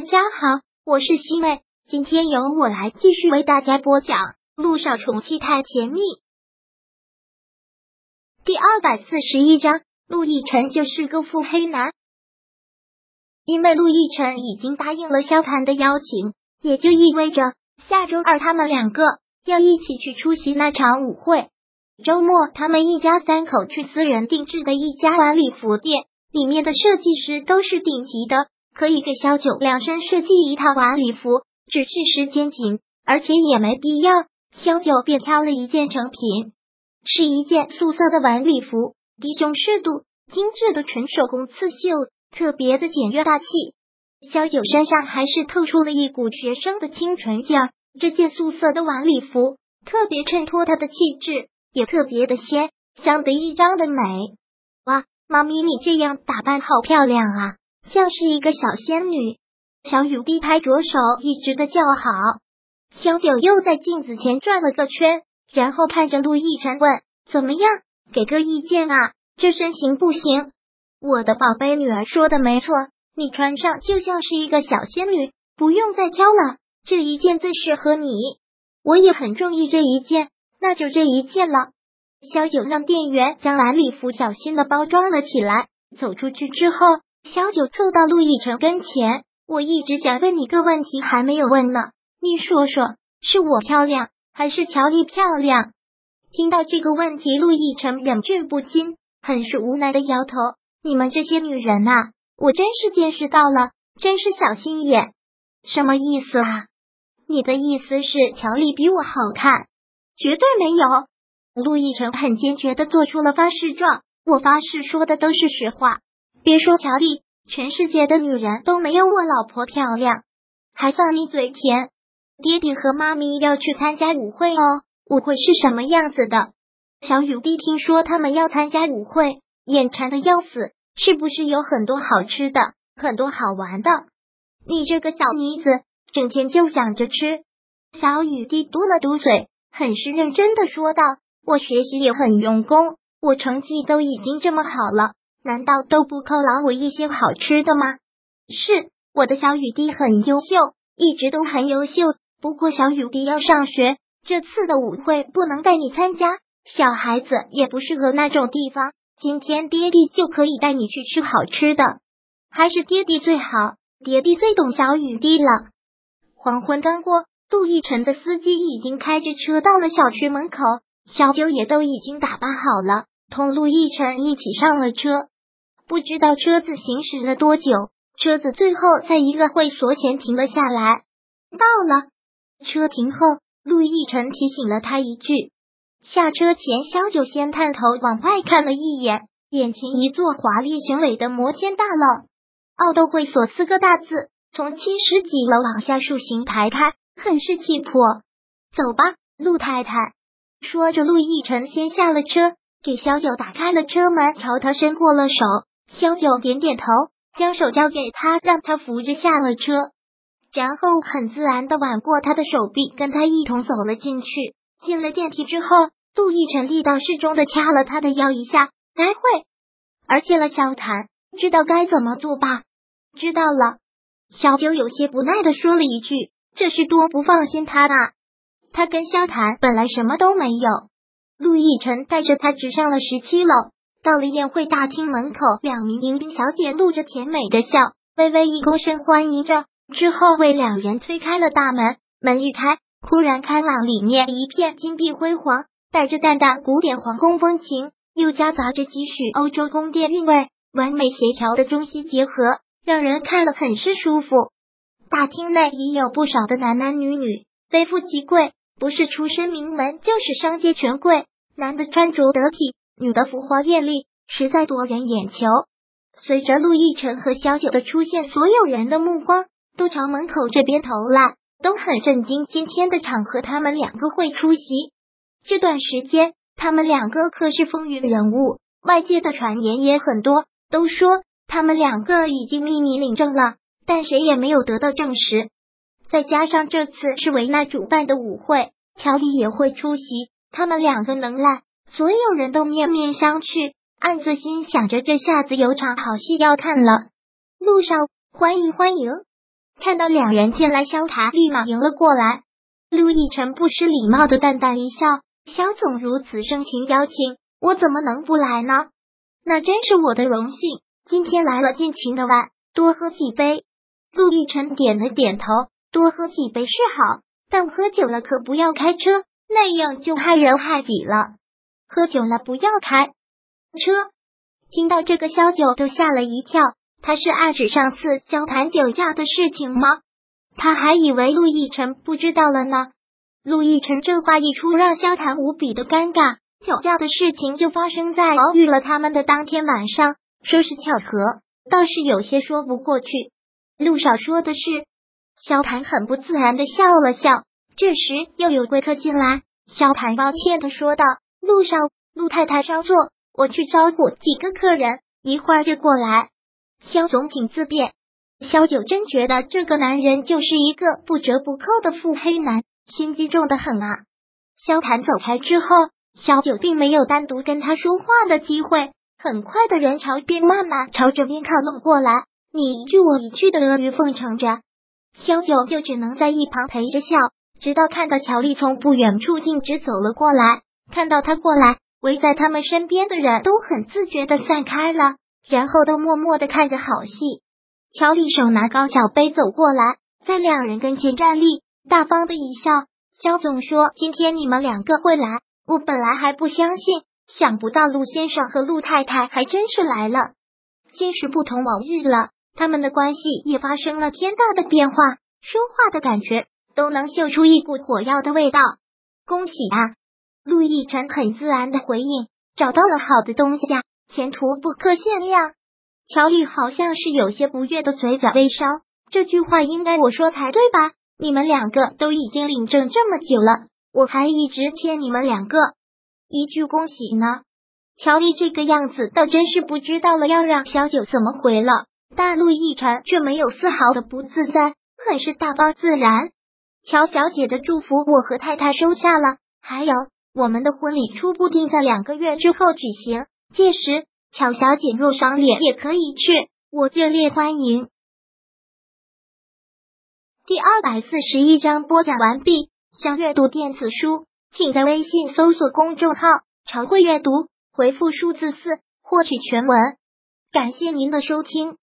大家好，我是西妹，今天由我来继续为大家播讲《陆少宠妻太甜蜜》第二百四十一章。陆亦辰就是个腹黑男，因为陆亦辰已经答应了萧谈的邀请，也就意味着下周二他们两个要一起去出席那场舞会。周末，他们一家三口去私人定制的一家晚礼服店，里面的设计师都是顶级的。可以给萧九量身设计一套晚礼服，只是时间紧，而且也没必要。萧九便挑了一件成品，是一件素色的晚礼服，低胸适度，精致的纯手工刺绣，特别的简约大气。萧九身上还是透出了一股学生的清纯劲儿。这件素色的晚礼服特别衬托她的气质，也特别的仙，相得益彰的美。哇，妈咪，你这样打扮好漂亮啊！像是一个小仙女，小雨滴拍着手，一直的叫好。小九又在镜子前转了个圈，然后看着陆亦辰问：“怎么样？给个意见啊？这身行不行。”我的宝贝女儿说的没错，你穿上就像是一个小仙女，不用再挑了，这一件最适合你。我也很中意这一件，那就这一件了。小九让店员将蓝礼服小心的包装了起来，走出去之后。小九凑到陆亦辰跟前，我一直想问你个问题，还没有问呢。你说说，是我漂亮还是乔丽漂亮？听到这个问题，陆亦辰忍俊不禁，很是无奈的摇头。你们这些女人呐，我真是见识到了，真是小心眼。什么意思啊？你的意思是乔丽比我好看？绝对没有。陆亦辰很坚决的做出了发誓状，我发誓说的都是实话。别说乔丽，全世界的女人都没有我老婆漂亮，还算你嘴甜。爹地和妈咪要去参加舞会哦，舞会是什么样子的？小雨滴听说他们要参加舞会，眼馋的要死。是不是有很多好吃的，很多好玩的？你这个小妮子，整天就想着吃。小雨滴嘟了嘟嘴，很是认真的说道：“我学习也很用功，我成绩都已经这么好了。”难道都不犒劳我一些好吃的吗？是我的小雨滴很优秀，一直都很优秀。不过小雨滴要上学，这次的舞会不能带你参加。小孩子也不适合那种地方。今天爹地就可以带你去吃好吃的，还是爹地最好，爹地最懂小雨滴了。黄昏刚过，杜奕晨的司机已经开着车到了小区门口，小九也都已经打扮好了。同陆亦辰一起上了车，不知道车子行驶了多久，车子最后在一个会所前停了下来。到了，车停后，陆亦辰提醒了他一句。下车前，萧九先探头往外看了一眼，眼前一座华丽雄伟的摩天大楼，“奥斗会所”四个大字从七十几楼往下竖行排开，很是气魄。走吧，陆太太。说着，陆亦辰先下了车。给萧九打开了车门，朝他伸过了手。萧九点点头，将手交给他，让他扶着下了车，然后很自然的挽过他的手臂，跟他一同走了进去。进了电梯之后，杜奕辰力道适中的掐了他的腰一下，待会儿见了萧谈，知道该怎么做吧？知道了。小九有些不耐的说了一句：“这是多不放心他啊！他跟萧谈本来什么都没有。”陆亦辰带着他直上了十七楼，到了宴会大厅门口，两名迎宾小姐露着甜美的笑，微微一躬身欢迎着，之后为两人推开了大门。门一开，忽然开朗，里面一片金碧辉煌，带着淡淡古典皇宫风情，又夹杂着几许欧洲宫殿韵味，完美协调的中西结合，让人看了很是舒服。大厅内已有不少的男男女女，非富即贵，不是出身名门，就是商界权贵。男的穿着得体，女的浮华艳丽，实在夺人眼球。随着陆亦辰和萧九的出现，所有人的目光都朝门口这边投来，都很震惊。今天的场合，他们两个会出席。这段时间，他们两个可是风云人物，外界的传言也很多，都说他们两个已经秘密领证了，但谁也没有得到证实。再加上这次是维娜主办的舞会，乔丽也会出席。他们两个能耐，所有人都面面相觑，暗自心想着这下子有场好戏要看了。路上欢迎欢迎，看到两人进来，萧谈立马迎了过来。陆亦辰不失礼貌的淡淡一笑：“萧总如此盛情邀请，我怎么能不来呢？那真是我的荣幸。今天来了，尽情的玩，多喝几杯。”陆亦辰点了点头：“多喝几杯是好，但喝酒了可不要开车，那样就害人害己了。喝酒了不要开车。”听到这个，萧九都吓了一跳。他是暗指上次交谈酒驾的事情吗？他还以为陆亦辰不知道了呢。陆亦辰这话一出，让萧谈无比的尴尬。酒驾的事情就发生在偶遇了他们的当天晚上，说是巧合，倒是有些说不过去。陆少说的是，萧谈很不自然的笑了笑。这时又有贵客进来，萧谈抱歉的说道：“陆少，陆太太稍坐，我去招呼几个客人，一会儿就过来。”萧总，请自便。萧九真觉得这个男人就是一个不折不扣的腹黑男，心机重的很啊。萧谈走开之后，萧九并没有单独跟他说话的机会。很快的人潮便慢慢朝这边靠拢过来，你一句我一句的阿谀奉承着，萧九就只能在一旁陪着笑。直到看到乔丽从不远处径直走了过来，看到他过来，围在他们身边的人都很自觉的散开了，然后都默默的看着好戏。乔丽手拿高脚杯走过来，在两人跟前站立，大方的一笑。肖总说：“今天你们两个会来，我本来还不相信，想不到陆先生和陆太太还真是来了。今时不同往日了，他们的关系也发生了天大的变化，说话的感觉都能嗅出一股火药的味道。恭喜啊！”陆亦辰很自然的回应：“找到了好的东西啊，前途不可限量。”乔丽好像是有些不悦的嘴角微烧，这句话应该我说才对吧？你们两个都已经领证这么久了，我还一直欠你们两个一句恭喜呢。乔丽这个样子倒真是不知道了要让小九怎么回了。但陆亦辰却没有丝毫的不自在，很是大方自然。乔小姐的祝福我和太太收下了，还有我们的婚礼初步定在两个月之后举行，届时。乔小姐若赏脸也可以去，我热烈欢迎。第二百四十一章播讲完毕。想阅读电子书，请在微信搜索公众号“常会阅读”，回复数字四获取全文。感谢您的收听。